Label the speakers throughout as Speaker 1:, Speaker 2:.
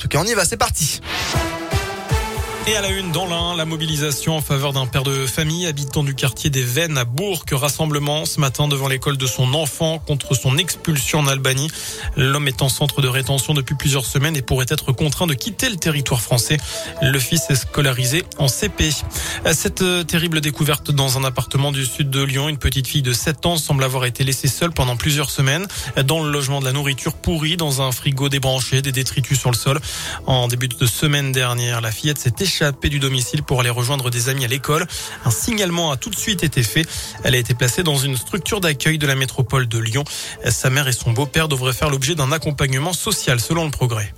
Speaker 1: tout cas, on y va, c'est parti.
Speaker 2: Et à la une, dans l'un, la mobilisation en faveur d'un père de famille habitant du quartier des Vennes à Bourg. Rassemblement ce matin devant l'école de son enfant contre son expulsion en Albanie. L'homme est en centre de rétention depuis plusieurs semaines et pourrait être contraint de quitter le territoire français. Le fils est scolarisé en CP. Cette terrible découverte dans un appartement du sud de Lyon, une petite fille de 7 ans semble avoir été laissée seule pendant plusieurs semaines dans le logement de la nourriture pourrie, dans un frigo débranché, des détritus sur le sol. En début de semaine dernière, la fillette s'est échappée du domicile pour aller rejoindre des amis à l'école. Un signalement a tout de suite été fait. Elle a été placée dans une structure d'accueil de la métropole de Lyon. Sa mère et son beau-père devraient faire l'objet d'un accompagnement social selon le progrès.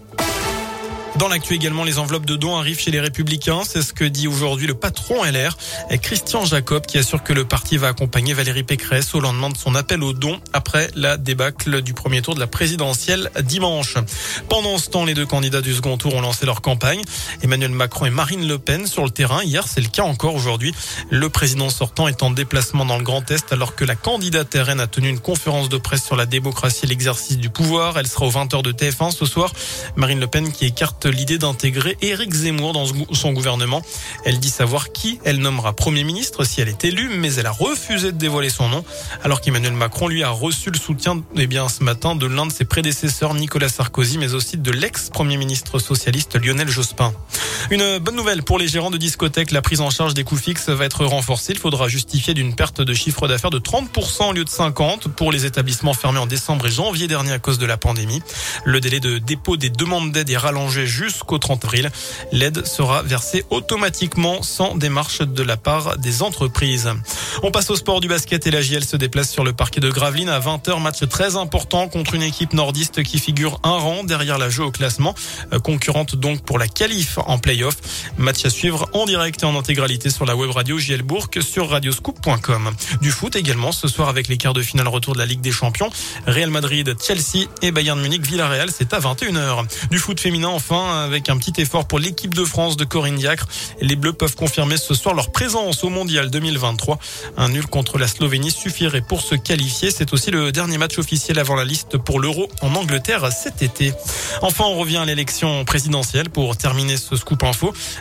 Speaker 2: Dans l'actu également, les enveloppes de dons arrivent chez les Républicains. C'est ce que dit aujourd'hui le patron LR, Christian Jacob, qui assure que le parti va accompagner Valérie Pécresse au lendemain de son appel aux dons après la débâcle du premier tour de la présidentielle dimanche. Pendant ce temps, les deux candidats du second tour ont lancé leur campagne. Emmanuel Macron et Marine Le Pen sur le terrain. Hier, c'est le cas encore aujourd'hui. Le président sortant est en déplacement dans le Grand Est alors que la candidate RN a tenu une conférence de presse sur la démocratie et l'exercice du pouvoir. Elle sera aux 20h de TF1 ce soir. Marine Le Pen qui écarte l'idée d'intégrer Éric Zemmour dans son gouvernement. Elle dit savoir qui elle nommera Premier ministre si elle est élue, mais elle a refusé de dévoiler son nom, alors qu'Emmanuel Macron lui a reçu le soutien eh bien, ce matin de l'un de ses prédécesseurs, Nicolas Sarkozy, mais aussi de l'ex-premier ministre socialiste Lionel Jospin. Une bonne nouvelle pour les gérants de discothèques, la prise en charge des coûts fixes va être renforcée. Il faudra justifier d'une perte de chiffre d'affaires de 30% au lieu de 50% pour les établissements fermés en décembre et janvier dernier à cause de la pandémie. Le délai de dépôt des demandes d'aide est rallongé jusqu'au 30 avril. L'aide sera versée automatiquement sans démarche de la part des entreprises. On passe au sport du basket et la JL se déplace sur le parquet de Gravelines à 20h. Match très important contre une équipe nordiste qui figure un rang derrière la jeu au classement, euh, concurrente donc pour la qualif en Match à suivre en direct et en intégralité sur la web radio JL Bourg sur radioscoop.com. Du foot également ce soir avec les quarts de finale retour de la Ligue des Champions. Real Madrid, Chelsea et Bayern Munich, Villarreal, c'est à 21h. Du foot féminin enfin avec un petit effort pour l'équipe de France de Corinne Diacre. Les Bleus peuvent confirmer ce soir leur présence au Mondial 2023. Un nul contre la Slovénie suffirait pour se qualifier. C'est aussi le dernier match officiel avant la liste pour l'Euro en Angleterre cet été. Enfin, on revient à l'élection présidentielle pour terminer ce scoop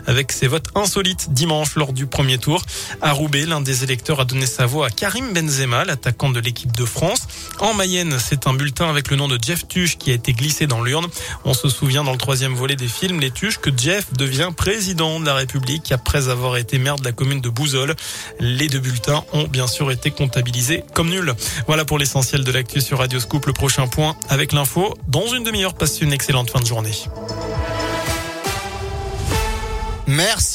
Speaker 2: avec ses votes insolites dimanche lors du premier tour. À Roubaix, l'un des électeurs a donné sa voix à Karim Benzema, l'attaquant de l'équipe de France. En Mayenne, c'est un bulletin avec le nom de Jeff Tuche qui a été glissé dans l'urne. On se souvient dans le troisième volet des films Les Tuches que Jeff devient président de la République après avoir été maire de la commune de Bouzol. Les deux bulletins ont bien sûr été comptabilisés comme nuls. Voilà pour l'essentiel de l'actu sur Radio Scoop. Le prochain point avec l'info. Dans une demi-heure, passe une excellente fin de journée.
Speaker 1: Merci.